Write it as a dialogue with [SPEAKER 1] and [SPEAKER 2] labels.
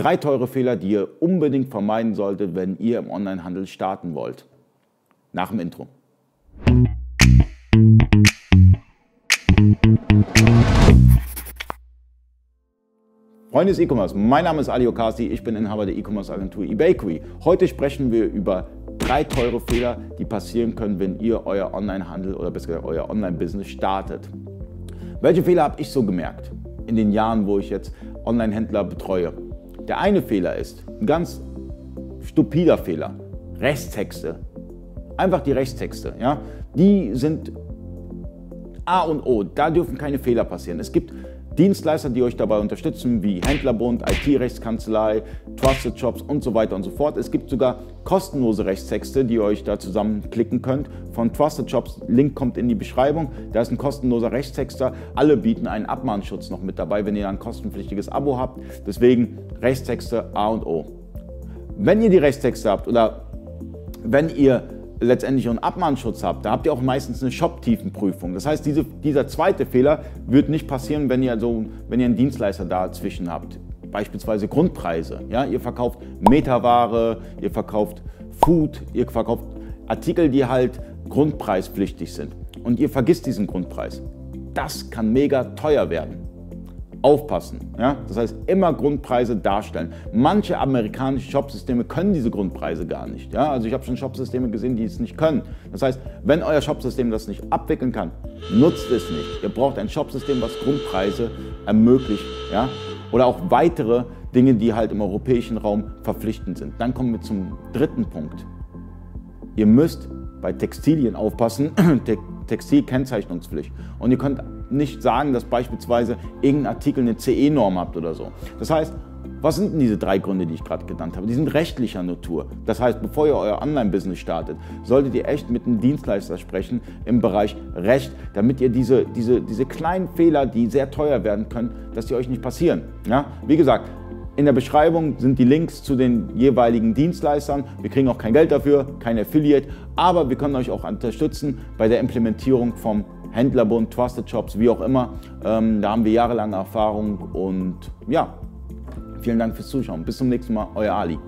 [SPEAKER 1] Drei teure Fehler, die ihr unbedingt vermeiden solltet, wenn ihr im Onlinehandel starten wollt. Nach dem Intro. Freunde des E-Commerce, mein Name ist Ali Okasi, ich bin Inhaber der E-Commerce Agentur eBakery. Heute sprechen wir über drei teure Fehler, die passieren können, wenn ihr euer Onlinehandel oder besser euer Online-Business startet. Welche Fehler habe ich so gemerkt in den Jahren, wo ich jetzt Online-Händler betreue? Der eine Fehler ist, ein ganz stupider Fehler, Rechtstexte. Einfach die Rechtstexte. Ja? Die sind A und O. Da dürfen keine Fehler passieren. Es gibt Dienstleister, die euch dabei unterstützen, wie Händlerbund, IT-Rechtskanzlei, Trusted Shops und so weiter und so fort. Es gibt sogar kostenlose Rechtstexte, die ihr euch da zusammenklicken könnt. Von Trusted Shops, Link kommt in die Beschreibung. Da ist ein kostenloser Rechtstexter. Alle bieten einen Abmahnschutz noch mit dabei, wenn ihr ein kostenpflichtiges Abo habt. Deswegen Rechtstexte A und O. Wenn ihr die Rechtstexte habt oder wenn ihr letztendlich einen Abmahnschutz habt, da habt ihr auch meistens eine Shop-Tiefenprüfung. Das heißt, diese, dieser zweite Fehler wird nicht passieren, wenn ihr, so, wenn ihr einen Dienstleister dazwischen habt. Beispielsweise Grundpreise. Ja? Ihr verkauft Metaware, ihr verkauft Food, ihr verkauft Artikel, die halt grundpreispflichtig sind. Und ihr vergisst diesen Grundpreis. Das kann mega teuer werden aufpassen. Ja? Das heißt, immer Grundpreise darstellen. Manche amerikanische Shopsysteme können diese Grundpreise gar nicht. Ja? Also ich habe schon Shopsysteme gesehen, die es nicht können. Das heißt, wenn euer Shopsystem das nicht abwickeln kann, nutzt es nicht. Ihr braucht ein Shopsystem, was Grundpreise ermöglicht. Ja? Oder auch weitere Dinge, die halt im europäischen Raum verpflichtend sind. Dann kommen wir zum dritten Punkt. Ihr müsst bei Textilien aufpassen, Textilkennzeichnungspflicht. Und ihr könnt nicht sagen, dass beispielsweise irgendein Artikel eine CE-Norm habt oder so. Das heißt, was sind denn diese drei Gründe, die ich gerade genannt habe? Die sind rechtlicher Natur. Das heißt, bevor ihr euer Online-Business startet, solltet ihr echt mit einem Dienstleister sprechen im Bereich Recht, damit ihr diese, diese, diese kleinen Fehler, die sehr teuer werden können, dass die euch nicht passieren. Ja? Wie gesagt, in der Beschreibung sind die Links zu den jeweiligen Dienstleistern. Wir kriegen auch kein Geld dafür, kein Affiliate, aber wir können euch auch unterstützen bei der Implementierung vom Händlerbund, Trusted Shops, wie auch immer. Ähm, da haben wir jahrelange Erfahrung und ja, vielen Dank fürs Zuschauen. Bis zum nächsten Mal, euer Ali.